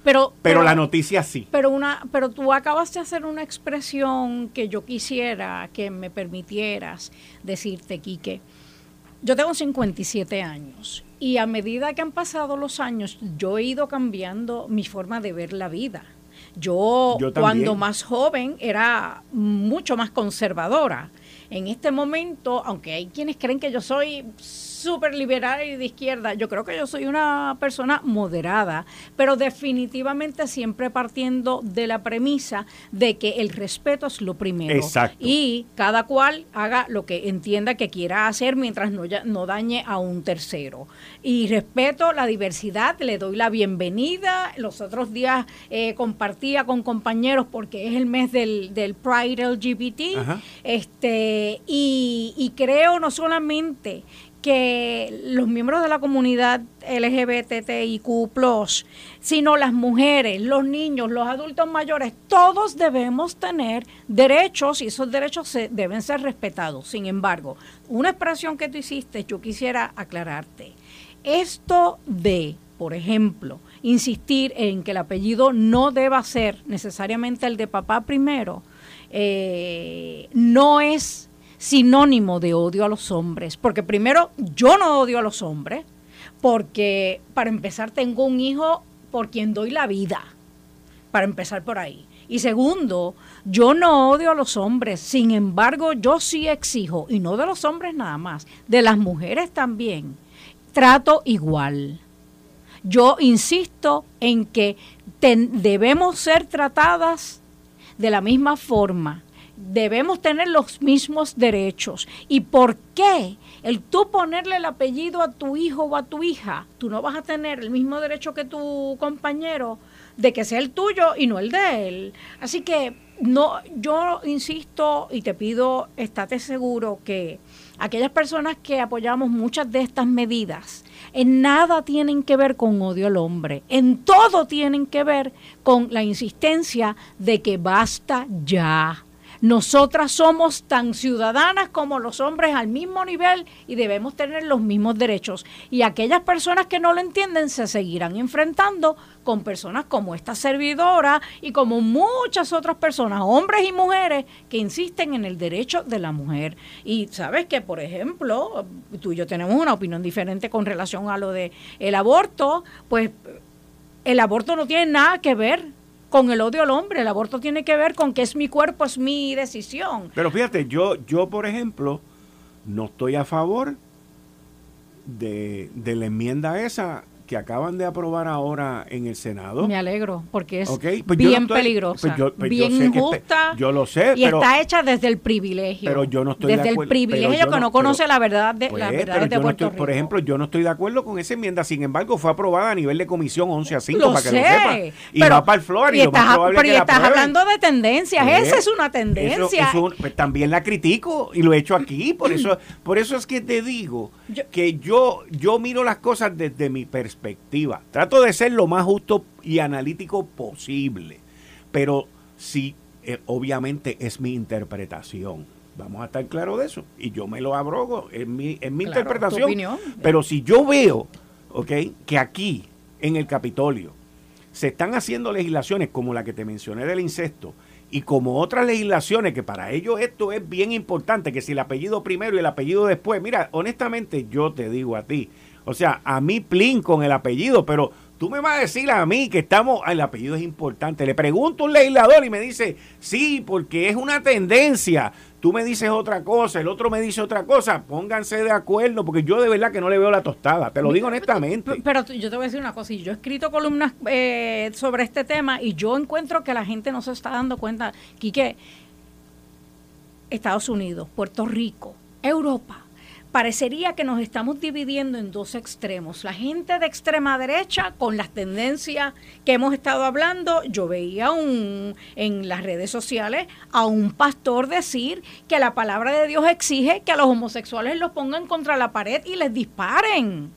S4: Pero,
S2: pero, la noticia sí.
S4: Pero una, pero tú acabas de hacer una expresión que yo quisiera que me permitieras decirte, Quique. Yo tengo 57 años y a medida que han pasado los años, yo he ido cambiando mi forma de ver la vida. Yo, cuando más joven era mucho más conservadora. En este momento, aunque hay quienes creen que yo soy súper liberal y de izquierda. Yo creo que yo soy una persona moderada, pero definitivamente siempre partiendo de la premisa de que el respeto es lo primero.
S2: Exacto.
S4: Y cada cual haga lo que entienda que quiera hacer mientras no, no dañe a un tercero. Y respeto la diversidad, le doy la bienvenida. Los otros días eh, compartía con compañeros porque es el mes del, del Pride LGBT. Este, y, y creo no solamente que los miembros de la comunidad LGBTIQ, sino las mujeres, los niños, los adultos mayores, todos debemos tener derechos y esos derechos se, deben ser respetados. Sin embargo, una expresión que tú hiciste, yo quisiera aclararte. Esto de, por ejemplo, insistir en que el apellido no deba ser necesariamente el de papá primero, eh, no es sinónimo de odio a los hombres. Porque primero, yo no odio a los hombres, porque para empezar tengo un hijo por quien doy la vida, para empezar por ahí. Y segundo, yo no odio a los hombres, sin embargo, yo sí exijo, y no de los hombres nada más, de las mujeres también, trato igual. Yo insisto en que debemos ser tratadas de la misma forma debemos tener los mismos derechos. ¿Y por qué? El tú ponerle el apellido a tu hijo o a tu hija, tú no vas a tener el mismo derecho que tu compañero. de que sea el tuyo y no el de él. Así que no, yo insisto y te pido, estate seguro que aquellas personas que apoyamos muchas de estas medidas, en nada tienen que ver con odio al hombre, en todo tienen que ver con la insistencia de que basta ya. Nosotras somos tan ciudadanas como los hombres al mismo nivel y debemos tener los mismos derechos. Y aquellas personas que no lo entienden se seguirán enfrentando con personas como esta servidora y como muchas otras personas, hombres y mujeres, que insisten en el derecho de la mujer. Y sabes que, por ejemplo, tú y yo tenemos una opinión diferente con relación a lo de el aborto, pues el aborto no tiene nada que ver con el odio al hombre. El aborto tiene que ver con que es mi cuerpo, es mi decisión.
S2: Pero fíjate, yo, yo por ejemplo, no estoy a favor de, de la enmienda esa que acaban de aprobar ahora en el Senado.
S4: Me alegro, porque es pues bien peligrosa, pues pues bien injusta.
S2: yo lo sé,
S4: y está hecha desde el privilegio.
S2: Pero yo no estoy
S4: desde el privilegio que no, conoce la verdad de la verdad de Puerto Rico.
S2: Por ejemplo, yo no estoy de acuerdo con esa enmienda. Sin embargo, fue aprobada a nivel de comisión 11 a 5 para que lo sepa. Y va para el Flor y, lo
S4: estás, más pero estás hablando de tendencias. Esa es una tendencia.
S2: también la critico y lo he hecho aquí. Por eso, por eso es que te digo que yo, yo miro las cosas desde mi perspectiva perspectiva. Trato de ser lo más justo y analítico posible, pero sí, eh, obviamente es mi interpretación. Vamos a estar claros de eso. Y yo me lo abrogo en mi, en mi interpretación. Pero si yo veo, ¿ok? Que aquí, en el Capitolio, se están haciendo legislaciones como la que te mencioné del incesto, y como otras legislaciones que para ellos esto es bien importante, que si el apellido primero y el apellido después, mira, honestamente yo te digo a ti, o sea, a mí plin con el apellido, pero tú me vas a decir a mí que estamos, el apellido es importante. Le pregunto a un legislador y me dice, sí, porque es una tendencia. Tú me dices otra cosa, el otro me dice otra cosa. Pónganse de acuerdo, porque yo de verdad que no le veo la tostada. Te lo digo honestamente.
S4: Pero, yo te voy a decir una cosa. Yo he escrito columnas eh, sobre este tema y yo encuentro que la gente no se está dando cuenta. Quique, Estados Unidos, Puerto Rico, Europa, parecería que nos estamos dividiendo en dos extremos. La gente de extrema derecha con las tendencias que hemos estado hablando, yo veía un, en las redes sociales a un pastor decir que la palabra de Dios exige que a los homosexuales los pongan contra la pared y les disparen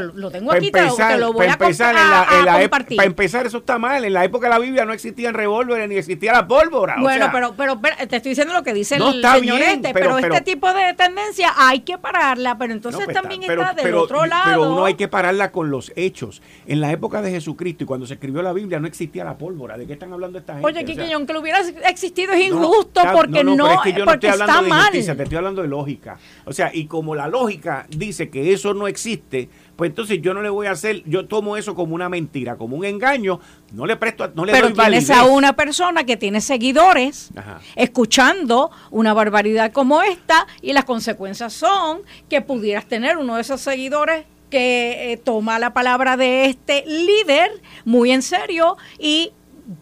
S4: lo, tengo aquí, te, lo, voy a,
S2: empezar, Para empezar, eso está mal. En la época de la Biblia no existían revólveres ni existía la pólvora.
S4: Bueno, pero, pero, te estoy diciendo lo que dice el señor este, pero, este tipo de tendencia hay que pararla, pero entonces también está del otro lado.
S2: Pero uno hay que pararla con los hechos. En la época de Jesucristo y cuando se escribió la Biblia no existía la pólvora. ¿De qué están hablando esta gente?
S4: Oye, Kiki, aunque lo hubiera existido es injusto porque no, es que yo no estoy hablando de
S2: justicia, te estoy hablando de lógica. O sea, y como la lógica dice que eso no existe, pues entonces yo no le voy a hacer, yo tomo eso como una mentira, como un engaño, no le presto, no le
S4: Pero
S2: doy
S4: tienes a una persona que tiene seguidores escuchando una barbaridad como esta y las consecuencias son que pudieras tener uno de esos seguidores que eh, toma la palabra de este líder muy en serio y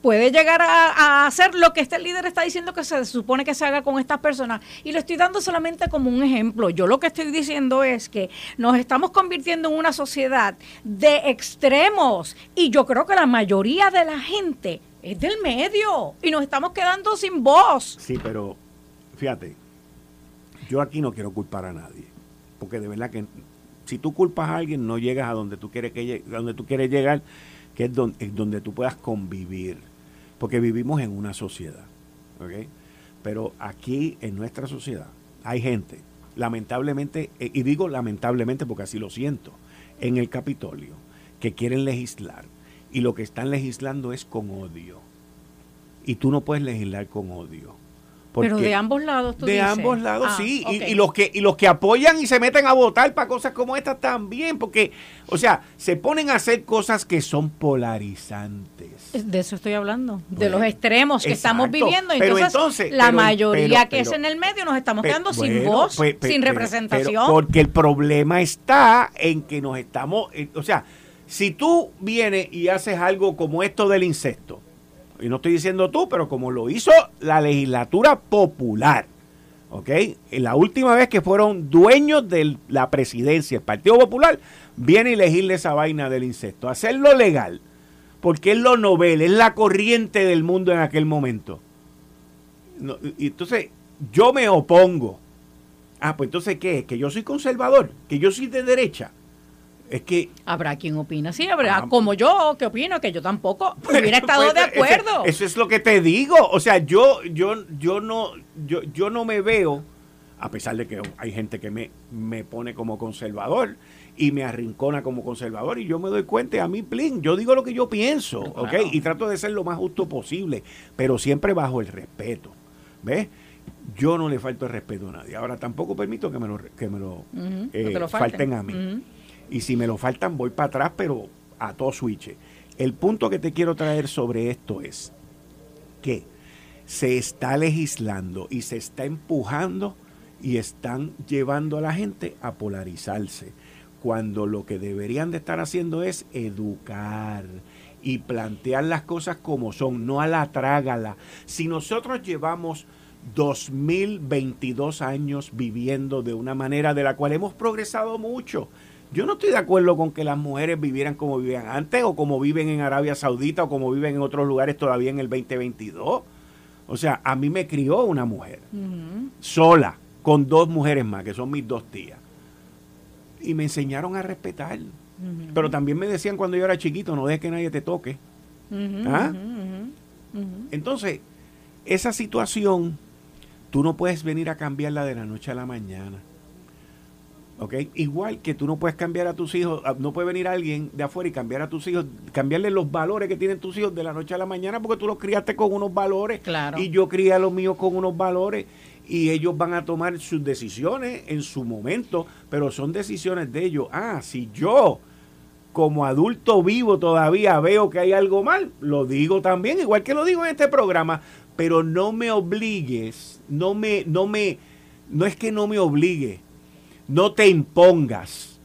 S4: puede llegar a, hacer lo que este líder está diciendo que se supone que se haga con estas personas. Y lo estoy dando solamente como un ejemplo. Yo lo que estoy diciendo es que nos estamos convirtiendo en una sociedad de extremos y yo creo que la mayoría de la gente es del medio y nos estamos quedando sin voz.
S2: Sí, pero fíjate, yo aquí no quiero culpar a nadie, porque de verdad que si tú culpas a alguien no llegas a donde tú quieres que a donde tú quieres llegar que es donde, donde tú puedas convivir, porque vivimos en una sociedad, ¿ok? Pero aquí en nuestra sociedad hay gente, lamentablemente, eh, y digo lamentablemente porque así lo siento, en el Capitolio, que quieren legislar, y lo que están legislando es con odio. Y tú no puedes legislar con odio.
S4: Pero de ambos lados, tú
S2: De ambos lados, ah, sí. Y, los que, y los que apoyan y se meten a votar para cosas como estas también, porque, o sea, se ponen a hacer cosas que son polarizantes.
S4: De eso estoy hablando, de los extremos que estamos viviendo. Entonces, la mayoría que es en el medio nos estamos quedando sin voz, sin representación.
S2: porque el problema está en que nos estamos, eh, o sea, si tú vienes y haces algo como esto del incesto, y no estoy diciendo tú, pero como lo hizo la legislatura popular, ¿ok? La última vez que fueron dueños de la presidencia, el Partido Popular, viene y elegirle esa vaina del incesto, hacerlo legal. porque es lo novel, es la corriente del mundo en aquel momento. y entonces, yo me opongo. Ah, pues entonces, ¿qué? ¿Que yo soy conservador? ¿Que yo soy de derecha? Es que...
S4: Habrá quien opina, sí, habrá ah, como yo, que opino que yo tampoco [LAUGHS] hubiera estado pues, de acuerdo.
S2: Eso, es lo que te digo. O sea, yo, yo, yo, no, yo, yo no me veo, a pesar de que hay gente que me, me pone como conservador y me arrincona como conservador y yo me doy cuenta, a mí, plin, yo digo lo que yo pienso, ¿ok? Y trato de ser lo más justo posible, pero siempre bajo el respeto, ¿ves? yo no le falto el respeto a nadie. Ahora tampoco permito que me lo, que me lo, eh, falten. a mí. Y si me lo faltan, voy para atrás, pero a todo switch. El punto que te quiero traer sobre esto es que se está legislando y se está empujando y están llevando a la gente a polarizarse, cuando lo que deberían de estar haciendo es educar y plantear las cosas como son, no a la trágala. Si nosotros llevamos 2022 años viviendo de una manera de la cual hemos progresado mucho. Yo no estoy de acuerdo con que las mujeres vivieran como vivían antes o como viven en Arabia Saudita o como viven en otros lugares todavía en el 2022. O sea, a mí me crió una mujer sola, con dos mujeres más, que son mis dos tías. Y me enseñaron a respetar. Pero también me decían cuando yo era chiquito, no dejes que nadie te toque. ¿Ah? Entonces, esa situación Tú no puedes venir a cambiarla de la noche a la mañana. ¿Ok? Igual que tú no puedes cambiar a tus hijos, ah, no puede venir alguien de afuera y cambiar a tus hijos, cambiarle los valores que tienen tus hijos de la noche a la mañana porque tú los criaste con unos valores.
S4: Claro.
S2: Y yo crié a los míos con unos valores y ellos van a tomar sus decisiones en su momento, pero son decisiones de ellos. Ah, si yo como adulto vivo todavía veo que hay algo mal, lo digo también, igual que lo digo en este programa, pero no me obligues, no me, no me, no es que no me obligue, no te impongas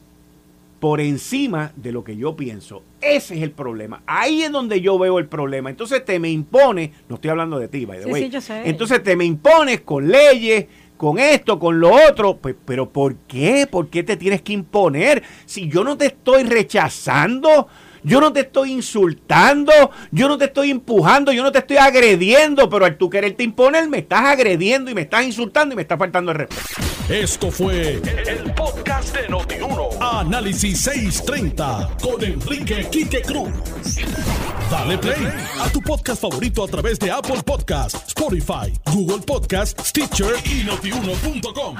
S2: por encima de lo que yo pienso. Ese es el problema. Ahí es donde yo veo el problema. Entonces te me impone, no estoy hablando de ti, by the way. Entonces te me impones con leyes, con esto, con lo otro. Pues, pero ¿por qué? ¿Por qué te tienes que imponer? Si yo no te estoy rechazando, yo no te estoy insultando, yo no te estoy empujando, yo no te estoy agrediendo, pero al tú quererte imponer me estás agrediendo y me estás insultando y me estás faltando el respeto.
S1: Esto fue el podcast de Notiuno. Análisis 630 con Enrique Quique Cruz. Dale play a tu podcast favorito a través de Apple Podcasts, Spotify, Google Podcasts, Stitcher y notiuno.com.